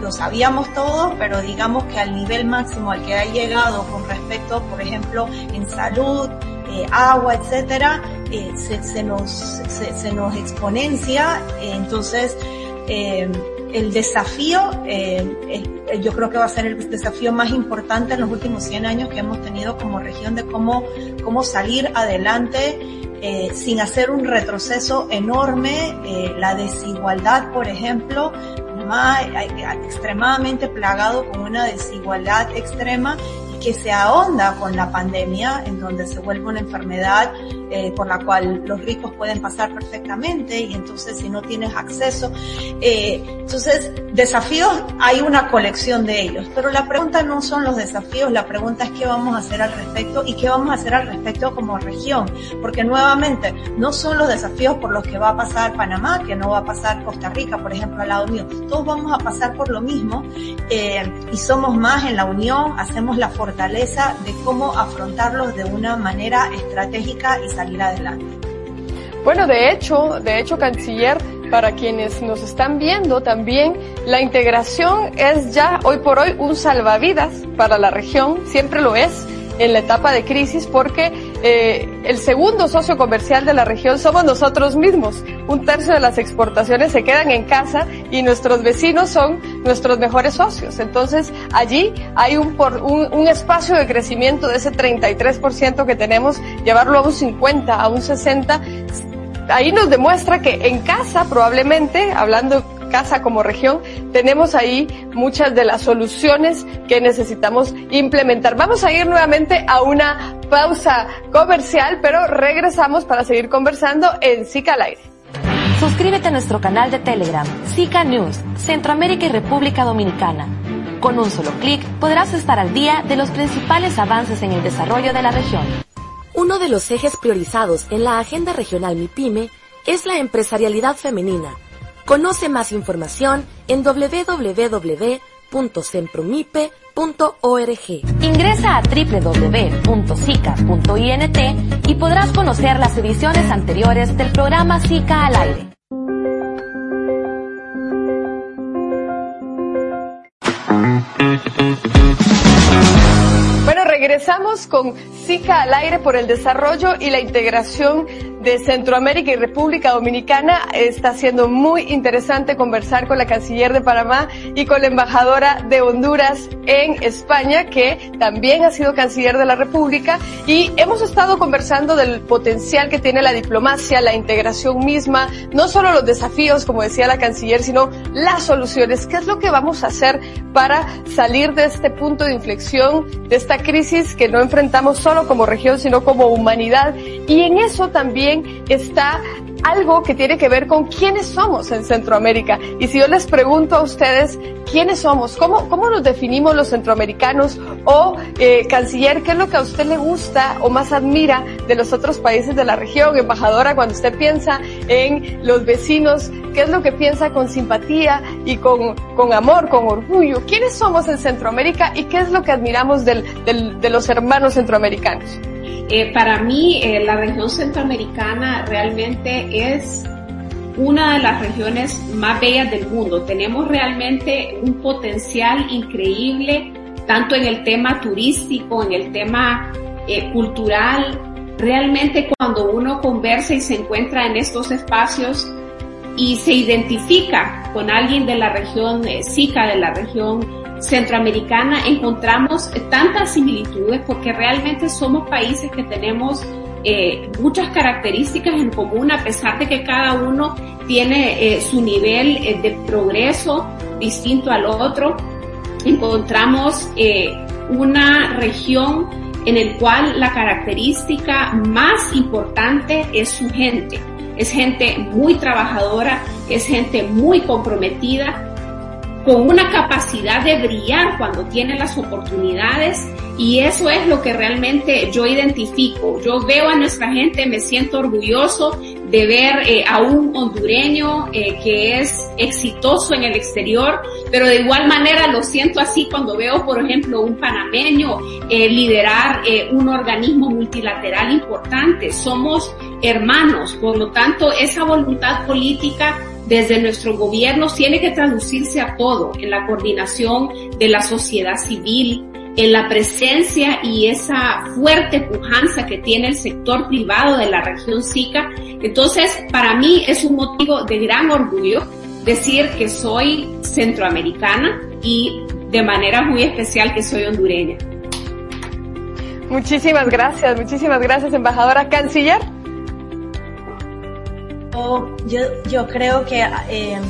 lo sabíamos todos, pero digamos que al nivel máximo al que ha llegado con respecto, por ejemplo, en salud, eh, agua, etcétera, eh, se, se, nos, se, se, nos exponencia. entonces, el desafío, eh, yo creo que va a ser el desafío más importante en los últimos 100 años que hemos tenido como región de cómo, cómo salir adelante eh, sin hacer un retroceso enorme. Eh, la desigualdad, por ejemplo, Panamá extremadamente plagado con una desigualdad extrema que se ahonda con la pandemia, en donde se vuelve una enfermedad eh, por la cual los ricos pueden pasar perfectamente y entonces si no tienes acceso, eh, entonces desafíos hay una colección de ellos, pero la pregunta no son los desafíos, la pregunta es qué vamos a hacer al respecto y qué vamos a hacer al respecto como región, porque nuevamente no son los desafíos por los que va a pasar Panamá, que no va a pasar Costa Rica, por ejemplo, al lado mío, todos vamos a pasar por lo mismo eh, y somos más en la unión, hacemos la fortaleza de cómo afrontarlos de una manera estratégica y adelante. Bueno, de hecho, de hecho, canciller, para quienes nos están viendo también, la integración es ya hoy por hoy un salvavidas para la región, siempre lo es en la etapa de crisis porque eh, el segundo socio comercial de la región somos nosotros mismos. Un tercio de las exportaciones se quedan en casa y nuestros vecinos son nuestros mejores socios. Entonces allí hay un, por, un, un espacio de crecimiento de ese 33% que tenemos, llevarlo a un 50, a un 60. Ahí nos demuestra que en casa probablemente, hablando casa como región, tenemos ahí muchas de las soluciones que necesitamos implementar. Vamos a ir nuevamente a una pausa comercial, pero regresamos para seguir conversando en SICA al aire. Suscríbete a nuestro canal de Telegram, SICA News, Centroamérica y República Dominicana. Con un solo clic podrás estar al día de los principales avances en el desarrollo de la región. Uno de los ejes priorizados en la Agenda Regional MIPYME es la empresarialidad femenina. Conoce más información en www.sempromipe.org. Ingresa a www.sica.int y podrás conocer las ediciones anteriores del programa SICA al aire. Bueno, regresamos con SICA al aire por el desarrollo y la integración de Centroamérica y República Dominicana. Está siendo muy interesante conversar con la canciller de Panamá y con la embajadora de Honduras en España, que también ha sido canciller de la República. Y hemos estado conversando del potencial que tiene la diplomacia, la integración misma, no solo los desafíos, como decía la canciller, sino las soluciones. ¿Qué es lo que vamos a hacer para salir de este punto de inflexión, de esta crisis que no enfrentamos solo como región, sino como humanidad? Y en eso también está algo que tiene que ver con quiénes somos en Centroamérica. Y si yo les pregunto a ustedes quiénes somos, cómo, cómo nos definimos los centroamericanos o eh, canciller, qué es lo que a usted le gusta o más admira de los otros países de la región, embajadora, cuando usted piensa en los vecinos, qué es lo que piensa con simpatía y con, con amor, con orgullo, quiénes somos en Centroamérica y qué es lo que admiramos del, del, de los hermanos centroamericanos. Eh, para mí, eh, la región centroamericana realmente es una de las regiones más bellas del mundo. Tenemos realmente un potencial increíble, tanto en el tema turístico, en el tema eh, cultural. Realmente cuando uno conversa y se encuentra en estos espacios y se identifica con alguien de la región eh, SICA, de la región centroamericana encontramos tantas similitudes porque realmente somos países que tenemos eh, muchas características en común a pesar de que cada uno tiene eh, su nivel eh, de progreso distinto al otro. Encontramos una región en el cual la característica más importante es su gente. Es gente muy trabajadora, es gente muy comprometida con una capacidad de brillar cuando tiene las oportunidades y eso es lo que realmente yo identifico. Yo veo a nuestra gente, me siento orgulloso de ver eh, a un hondureño eh, que es exitoso en el exterior, pero de igual manera lo siento así cuando veo, por ejemplo, un panameño eh, liderar un organismo multilateral importante. Somos hermanos, por lo tanto, esa voluntad política desde nuestro gobierno tiene que traducirse a todo, en la coordinación de la sociedad civil, en la presencia y esa fuerte pujanza que tiene el sector privado de la región SICA. Entonces, para mí es un motivo de gran orgullo decir que soy centroamericana y de manera muy especial que soy hondureña. Muchísimas gracias, muchísimas gracias, embajadora canciller yo, yo creo que eh,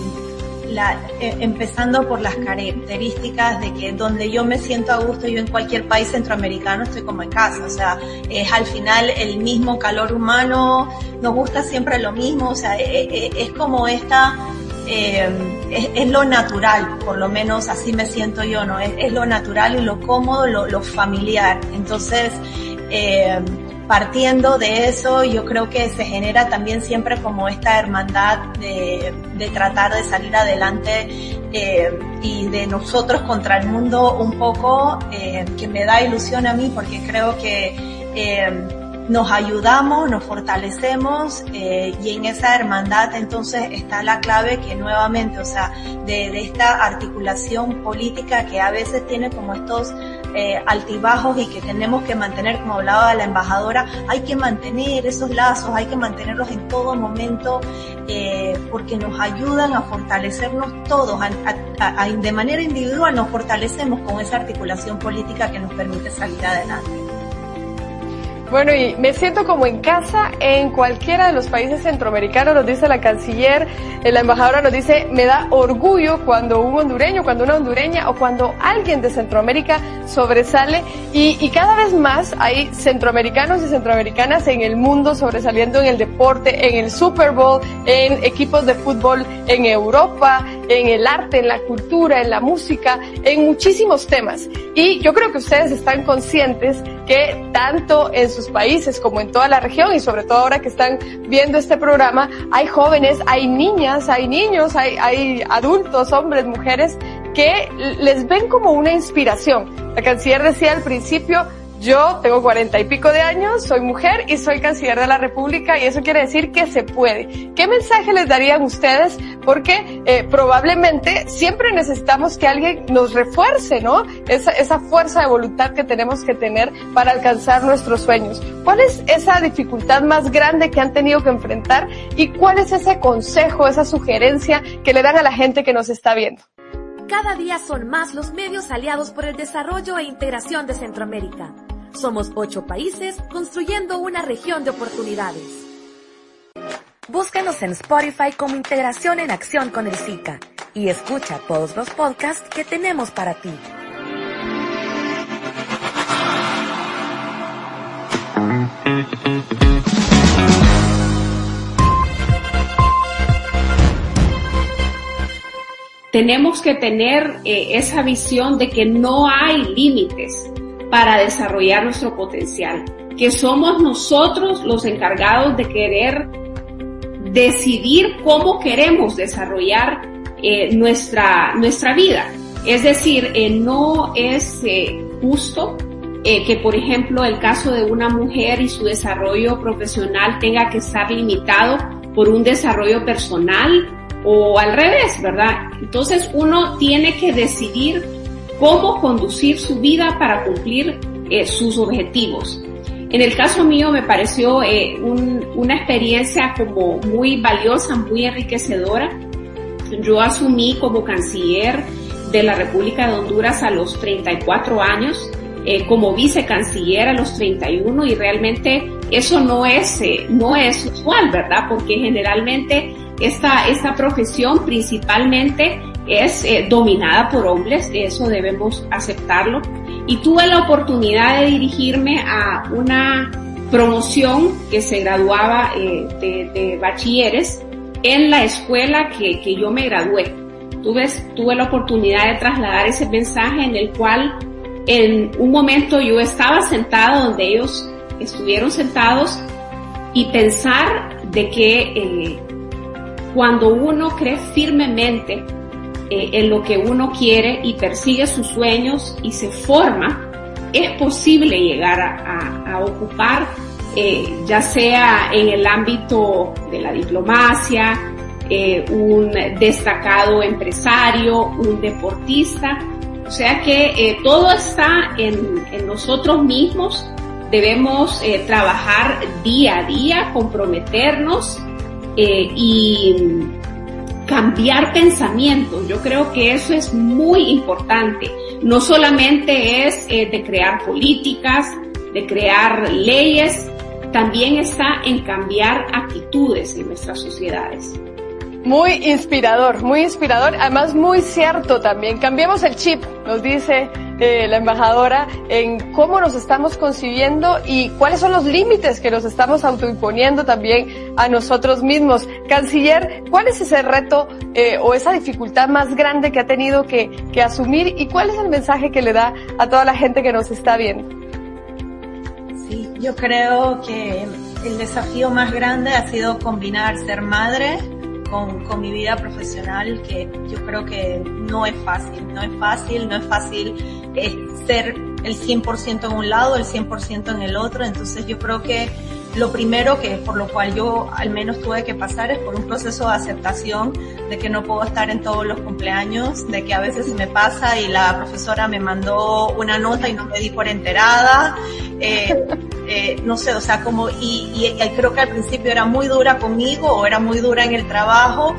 la, eh, empezando por las características de que donde yo me siento a gusto, yo en cualquier país centroamericano estoy como en casa, o sea, es al final el mismo calor humano, nos gusta siempre lo mismo, o sea, es, es como esta, eh, es, lo natural, por lo menos así me siento yo, ¿no? Es, es lo natural y lo cómodo, lo, lo familiar. Entonces, eh, partiendo de eso, yo creo que se genera también siempre como esta hermandad de, de tratar de salir adelante eh, y de nosotros contra el mundo un poco, eh, que me da ilusión a mí porque creo que eh, nos ayudamos, nos fortalecemos y en esa hermandad entonces está la clave que nuevamente, o sea, de esta articulación política que a veces tiene como estos eh, altibajos y que tenemos que mantener, como hablaba la embajadora, hay que mantener esos lazos, hay que mantenerlos en todo momento eh, porque nos ayudan a fortalecernos todos, de manera individual nos fortalecemos con esa articulación política que nos permite salir adelante. Bueno, y me siento como en casa en cualquiera de los países centroamericanos, nos dice la canciller, eh, la embajadora nos dice, me da orgullo cuando un hondureño, cuando una hondureña o cuando alguien de Centroamérica sobresale y, y cada vez más hay centroamericanos y centroamericanas en el mundo sobresaliendo en el deporte, en el Super Bowl, en equipos de fútbol en Europa, en el arte, en la cultura, en la música, en muchísimos temas. Y yo creo que ustedes están conscientes que tanto en sus países como en toda la región y sobre todo ahora que están viendo este programa, hay jóvenes, hay niñas, hay niños, hay, hay adultos, hombres, mujeres que les ven como una inspiración. La canciller decía al principio, yo tengo cuarenta y pico de años, soy mujer y soy canciller de la República y eso quiere decir que se puede. ¿Qué mensaje les darían ustedes? Porque eh, probablemente siempre necesitamos que alguien nos refuerce, ¿no? Esa, esa fuerza de voluntad que tenemos que tener para alcanzar nuestros sueños. ¿Cuál es esa dificultad más grande que han tenido que enfrentar y cuál es ese consejo, esa sugerencia que le dan a la gente que nos está viendo? Cada día son más los medios aliados por el desarrollo e integración de Centroamérica. Somos ocho países construyendo una región de oportunidades. Búscanos en Spotify como Integración en Acción con el SICA y escucha todos los podcasts que tenemos para ti. Tenemos que tener eh, esa visión de que no hay límites para desarrollar nuestro potencial, que somos nosotros los encargados de querer decidir cómo queremos desarrollar eh, nuestra, nuestra vida. Es decir, eh, no es eh, justo que, por ejemplo, el caso de una mujer y su desarrollo profesional tenga que estar limitado por un desarrollo personal o al revés, ¿verdad? Entonces uno tiene que decidir cómo conducir su vida para cumplir eh, sus objetivos. En el caso mío me pareció eh, una experiencia como muy valiosa, muy enriquecedora. Yo asumí como canciller de la República de Honduras a los 34 años, eh, como vicecanciller a los 31 y realmente eso no es, no es usual, ¿verdad? Porque generalmente esta, esta profesión principalmente es eh, dominada por hombres, eso debemos aceptarlo. Y tuve la oportunidad de dirigirme a una promoción que se graduaba eh, de, bachilleres en la escuela que, que yo me gradué. Tuve, tuve la oportunidad de trasladar ese mensaje en el cual en un momento yo estaba sentada donde ellos estuvieron sentados y pensar de que eh, cuando uno cree firmemente eh, en lo que uno quiere y persigue sus sueños y se forma, es posible llegar a, ocupar, eh, ya sea en el ámbito de la diplomacia, eh, un destacado empresario, un deportista. O sea que todo está en, en, nosotros mismos. Debemos trabajar día a día, comprometernos y cambiar pensamientos. Yo creo que eso es muy importante. No solamente es eh, de crear políticas, de crear leyes, también está en cambiar actitudes en nuestras sociedades. Muy inspirador, muy inspirador, además muy cierto también. Cambiemos el chip, nos dice eh, la embajadora, en cómo nos estamos concibiendo y cuáles son los límites que nos estamos autoimponiendo también a nosotros mismos. Canciller, ¿cuál es ese reto eh, o esa dificultad más grande que ha tenido que, que asumir y cuál es el mensaje que le da a toda la gente que nos está viendo? Sí, yo creo que el desafío más grande ha sido combinar ser madre con, con, mi vida profesional que yo creo que no es fácil, no es fácil, no es fácil eh, ser el 100% en un lado, el 100% en el otro, entonces yo creo que lo primero que por lo cual yo al menos tuve que pasar es por un proceso de aceptación de que no puedo estar en todos los cumpleaños, de que a veces se me pasa y la profesora me mandó una nota y no me di por enterada, eh, eh, no sé, o sea, como, y, y, y creo que al principio era muy dura conmigo o era muy dura en el trabajo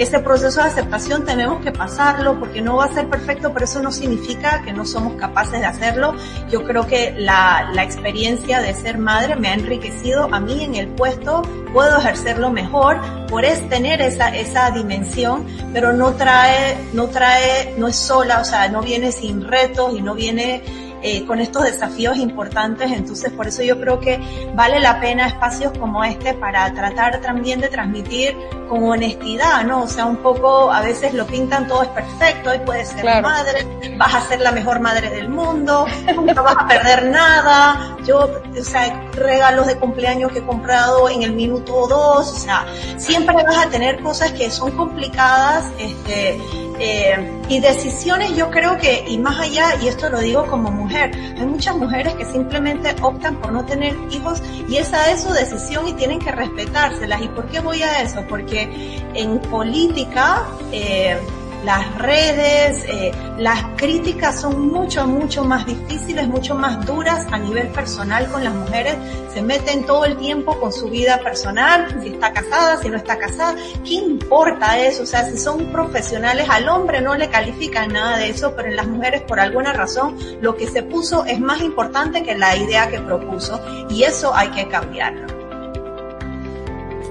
ese proceso de aceptación tenemos que pasarlo porque no va a ser perfecto, pero eso no significa que no somos capaces de hacerlo. Yo creo que la, la experiencia de ser madre me ha enriquecido a mí en el puesto, puedo ejercerlo mejor, por es tener esa, esa dimensión, pero no trae, no trae, no es sola, o sea, no viene sin retos y no viene eh, con estos desafíos importantes. Entonces, por eso yo creo que vale la pena espacios como este para tratar también de transmitir con honestidad, ¿no? O sea, un poco, a veces lo pintan todo es perfecto, y puedes ser madre, vas a ser la mejor madre del mundo, nunca vas a perder nada. Yo, o sea, regalos de cumpleaños que he comprado en el minuto dos, o sea, siempre vas a tener cosas que son complicadas, este, eh, y decisiones yo creo que, y más allá, y esto lo digo como mujer, hay muchas mujeres que simplemente optan por no tener hijos y esa es su decisión y tienen que respetárselas. ¿Y por qué voy a eso? Porque en política, eh, las redes, eh, las críticas son mucho, mucho más difíciles, mucho más duras a nivel personal con las mujeres. Se meten todo el tiempo con su vida personal, si está casada, si no está casada. ¿Qué importa eso? O sea, si son profesionales, al hombre no le califican nada de eso, pero en las mujeres por alguna razón lo que se puso es más importante que la idea que propuso y eso hay que cambiarlo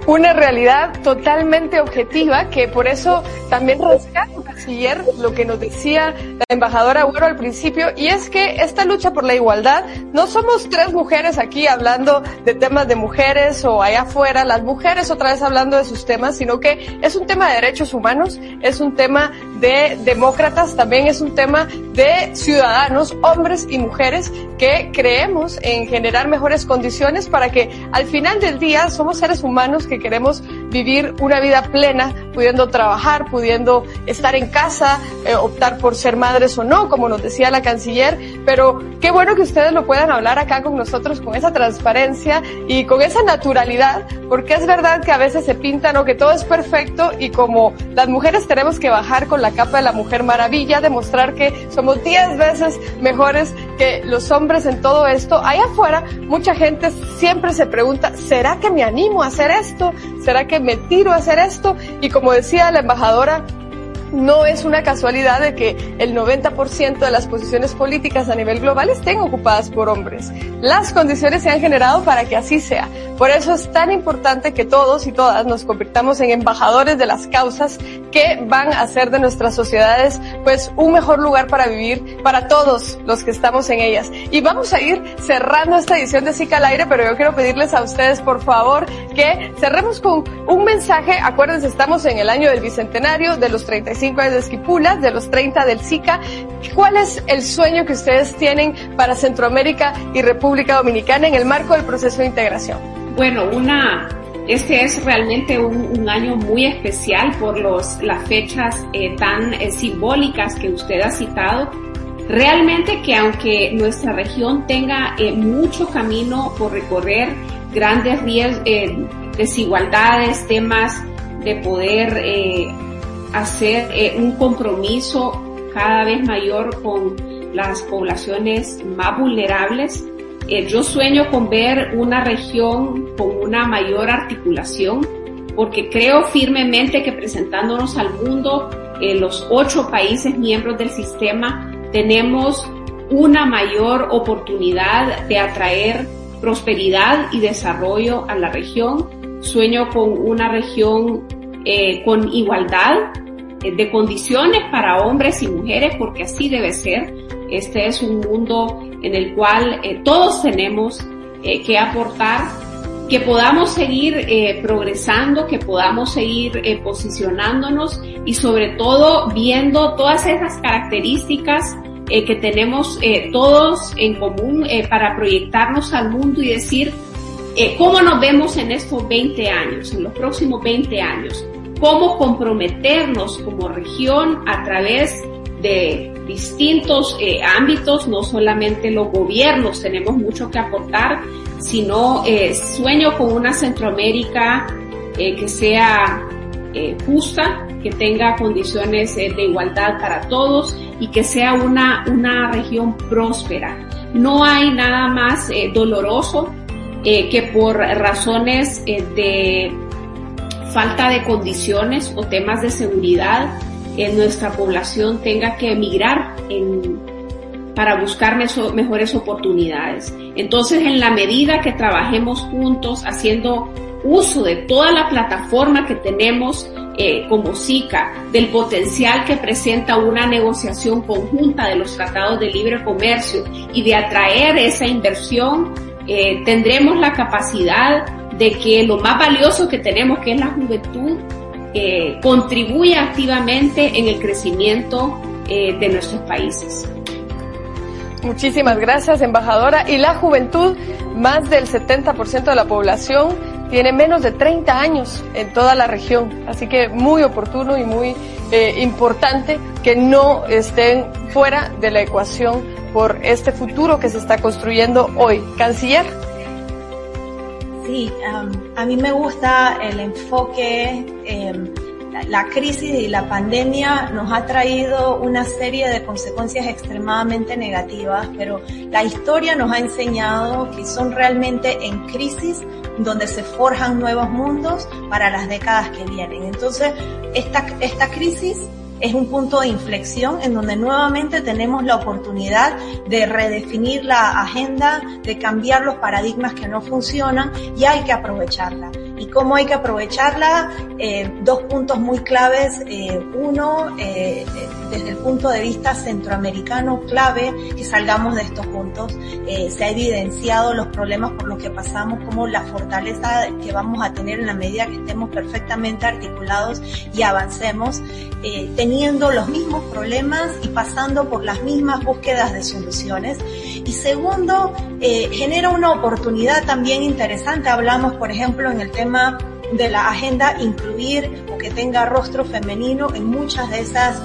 una realidad totalmente objetiva que por eso también rescato canciller lo que nos decía la embajadora Agüero al principio y es que esta lucha por la igualdad no somos tres mujeres aquí hablando de temas de mujeres o allá afuera las mujeres otra vez hablando de sus temas sino que es un tema de derechos humanos es un tema de demócratas también es un tema de ciudadanos hombres y mujeres que creemos en generar mejores condiciones para que al final del día somos seres humanos que queremos vivir una vida plena, pudiendo trabajar, pudiendo estar en casa, eh, optar por ser madres o no, como nos decía la canciller, pero qué bueno que ustedes lo puedan hablar acá con nosotros con esa transparencia y con esa naturalidad, porque es verdad que a veces se pintan o que todo es perfecto y como las mujeres tenemos que bajar con la capa de la mujer maravilla, demostrar que somos 10 veces mejores que los hombres en todo esto, allá afuera mucha gente siempre se pregunta, ¿será que me animo a hacer esto? ¿Será que me tiro a hacer esto? Y como decía la embajadora, no es una casualidad de que el 90% de las posiciones políticas a nivel global estén ocupadas por hombres. Las condiciones se han generado para que así sea. Por eso es tan importante que todos y todas nos convirtamos en embajadores de las causas que van a hacer de nuestras sociedades pues un mejor lugar para vivir para todos los que estamos en ellas. Y vamos a ir cerrando esta edición de SICA al aire, pero yo quiero pedirles a ustedes por favor que cerremos con un mensaje. Acuérdense, estamos en el año del bicentenario de los 35 años de Esquipulas, de los 30 del SICA. ¿Cuál es el sueño que ustedes tienen para Centroamérica y República Dominicana en el marco del proceso de integración? Bueno, una, este es realmente un, año muy especial por los, las fechas eh, tan eh, simbólicas que usted ha citado. Realmente que aunque nuestra región tenga eh, mucho camino por recorrer, grandes desigualdades, temas de poder hacer un compromiso cada vez mayor con las poblaciones más vulnerables. Eh, yo sueño con ver una región con una mayor articulación, porque creo firmemente que presentándonos al mundo, eh, los ocho países miembros del sistema, tenemos una mayor oportunidad de atraer prosperidad y desarrollo a la región. Sueño con una región eh, con igualdad eh, de condiciones para hombres y mujeres, porque así debe ser. Este es un mundo en el cual eh, todos tenemos que aportar, que podamos seguir progresando, que podamos seguir posicionándonos y sobre todo viendo todas esas características que tenemos todos en común para proyectarnos al mundo y decir, eh, cómo nos vemos en estos 20 años, en los próximos 20 años, cómo comprometernos como región a través distintos eh, ámbitos, no solamente los gobiernos tenemos mucho que aportar, sino eh, sueño con una Centroamérica que sea justa, que tenga condiciones de igualdad para todos y que sea una, una región próspera. No hay nada más doloroso eh, que por razones eh, de falta de condiciones o temas de seguridad en nuestra población tenga que emigrar para buscar mejores oportunidades. Entonces, en la medida que trabajemos juntos haciendo uso de toda la plataforma que tenemos eh, como SICA, del potencial que presenta una negociación conjunta de los tratados de libre comercio y de atraer esa inversión, eh, tendremos la capacidad de que lo más valioso que tenemos, que es la juventud, eh, contribuya activamente en el crecimiento eh, de nuestros países. Muchísimas gracias, embajadora. Y la juventud, más del 70% de la población tiene menos de 30 años en toda la región. Así que muy oportuno y muy eh, importante que no estén fuera de la ecuación por este futuro que se está construyendo hoy. Canciller. Sí, um, a mí me gusta el enfoque. Eh, la crisis y la pandemia nos ha traído una serie de consecuencias extremadamente negativas, pero la historia nos ha enseñado que son realmente en crisis donde se forjan nuevos mundos para las décadas que vienen. Entonces, esta, esta crisis es un punto de inflexión en donde nuevamente tenemos la oportunidad de redefinir la agenda, de cambiar los paradigmas que no funcionan y hay que aprovecharla. ¿Y cómo hay que aprovecharla? Eh, dos puntos muy claves. Eh, uno, eh, desde el punto de vista centroamericano, clave que salgamos de estos puntos. Eh, se ha evidenciado los problemas por los que pasamos, como la fortaleza que vamos a tener en la medida que estemos perfectamente articulados y avancemos, eh, teniendo los mismos problemas y pasando por las mismas búsquedas de soluciones. Y segundo, eh, genera una oportunidad también interesante. Hablamos, por ejemplo, en el tema de la agenda incluir o que tenga rostro femenino en muchas de esas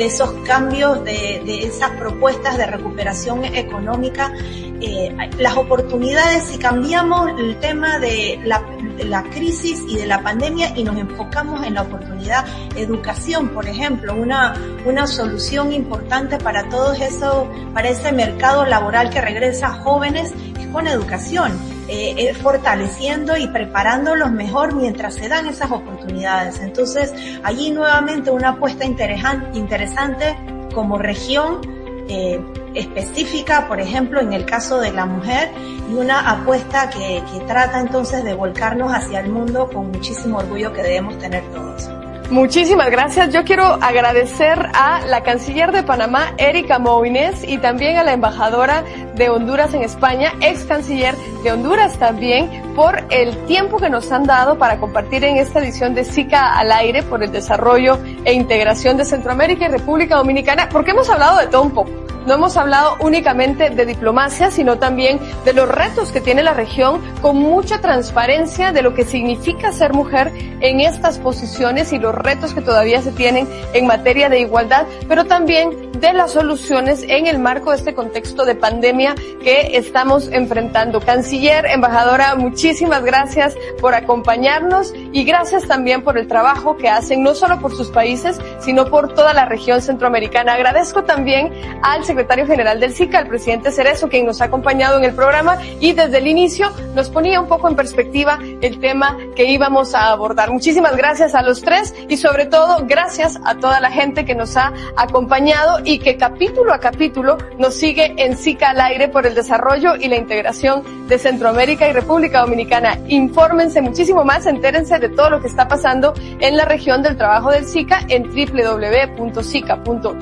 de esos cambios, de, de esas propuestas de recuperación económica, eh, las oportunidades, si cambiamos el tema de la, crisis y de la pandemia y nos enfocamos en la oportunidad, educación, por ejemplo, una, una solución importante para todo eso, para ese mercado laboral que regresa a jóvenes, es con educación eh, eh, fortaleciendo y preparándolos mejor mientras se dan esas oportunidades. Entonces, allí nuevamente una apuesta interesante como región eh, específica, por ejemplo, en el caso de la mujer, y una apuesta que, que trata entonces de volcarnos hacia el mundo con muchísimo orgullo que debemos tener todos. Muchísimas gracias. Yo quiero agradecer a la canciller de Panamá, Erika Moines, y también a la embajadora de Honduras en España, ex canciller de Honduras también, por el tiempo que nos han dado para compartir en esta edición de SICA al aire por el desarrollo e integración de Centroamérica y República Dominicana, porque hemos hablado de todo un poco. No hemos hablado únicamente de diplomacia, sino también de los retos que tiene la región con mucha transparencia de lo que significa ser mujer en estas posiciones y los retos que todavía se tienen en materia de igualdad, pero también de las soluciones en el marco de este contexto de pandemia que estamos enfrentando. Canciller, embajadora, muchísimas gracias por acompañarnos y gracias también por el trabajo que hacen, no solo por sus países, sino por toda la región centroamericana. Agradezco también al secretario general del SICA, el presidente Cerezo, quien nos ha acompañado en el programa y desde el inicio nos ponía un poco en perspectiva el tema que íbamos a abordar. Muchísimas gracias a los tres y sobre todo gracias a toda la gente que nos ha acompañado y que capítulo a capítulo nos sigue en SICA al aire por el desarrollo y la integración de Centroamérica y República Dominicana. Infórmense muchísimo más, entérense de todo lo que está pasando en la región del trabajo del SICA en www.sica.int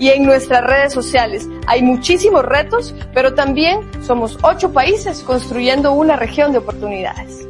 y en nuestras redes sociales. Hay muchísimos retos, pero también somos ocho países construyendo una región de oportunidades.